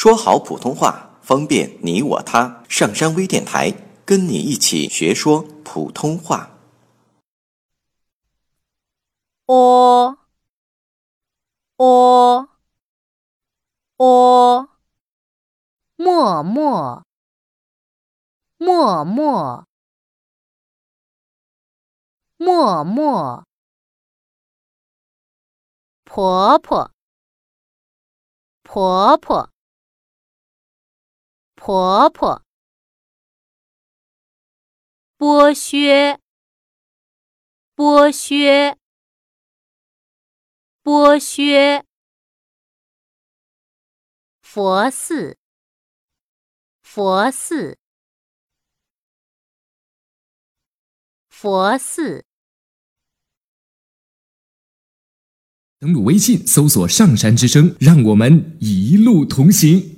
说好普通话，方便你我他。上山微电台跟你一起学说普通话。哦。哦。哦，默默。默默。默默，婆婆。婆婆。婆婆，剥削，剥削，剥削。佛寺，佛寺，佛寺。登录微信，搜索“上山之声”，让我们一路同行。